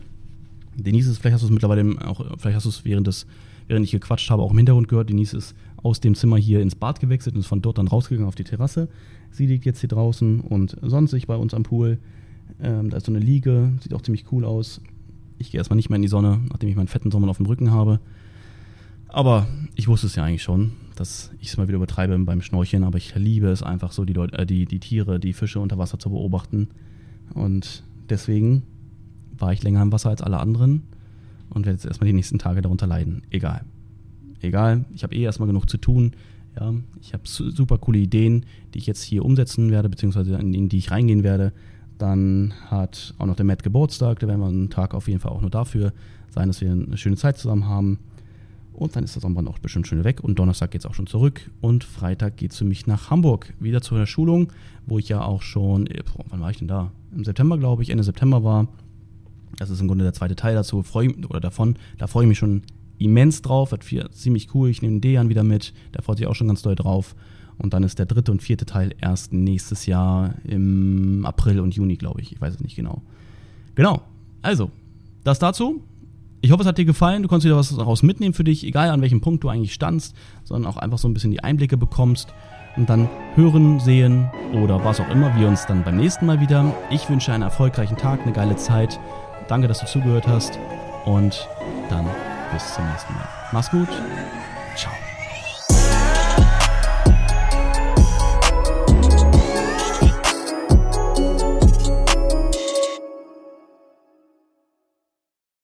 Denise ist, vielleicht hast du es mittlerweile auch, vielleicht hast du es während des, während ich gequatscht habe, auch im Hintergrund gehört. Denise ist aus dem Zimmer hier ins Bad gewechselt und ist von dort dann rausgegangen auf die Terrasse. Sie liegt jetzt hier draußen und sonst sich bei uns am Pool. Ähm, da ist so eine Liege, sieht auch ziemlich cool aus. Ich gehe erstmal nicht mehr in die Sonne, nachdem ich meinen fetten Sommer auf dem Rücken habe. Aber ich wusste es ja eigentlich schon, dass ich es mal wieder übertreibe beim Schnorcheln, aber ich liebe es einfach so, die, Leute, äh, die, die Tiere, die Fische unter Wasser zu beobachten. Und deswegen war ich länger im Wasser als alle anderen und werde jetzt erstmal die nächsten Tage darunter leiden. Egal. Egal, ich habe eh erstmal genug zu tun. Ja, ich habe super coole Ideen, die ich jetzt hier umsetzen werde, beziehungsweise in die ich reingehen werde. Dann hat auch noch der Matt Geburtstag, da werden wir einen Tag auf jeden Fall auch nur dafür sein, dass wir eine schöne Zeit zusammen haben. Und dann ist das Sonnenbrand auch bestimmt schön weg. Und Donnerstag geht es auch schon zurück. Und Freitag geht es für mich nach Hamburg. Wieder zu einer Schulung, wo ich ja auch schon, äh, boah, wann war ich denn da? Im September, glaube ich, Ende September war. Das ist im Grunde der zweite Teil dazu, freu, oder davon. Da freue ich mich schon immens drauf. Wird viel, ziemlich cool. Ich nehme den Dejan wieder mit. Der freut sich auch schon ganz doll drauf. Und dann ist der dritte und vierte Teil erst nächstes Jahr im April und Juni, glaube ich. Ich weiß es nicht genau. Genau. Also, das dazu. Ich hoffe, es hat dir gefallen. Du konntest wieder was daraus mitnehmen für dich, egal an welchem Punkt du eigentlich standst, sondern auch einfach so ein bisschen die Einblicke bekommst und dann hören, sehen oder was auch immer wir uns dann beim nächsten Mal wieder. Ich wünsche einen erfolgreichen Tag, eine geile Zeit. Danke, dass du zugehört hast und dann bis zum nächsten Mal. Mach's gut. Ciao.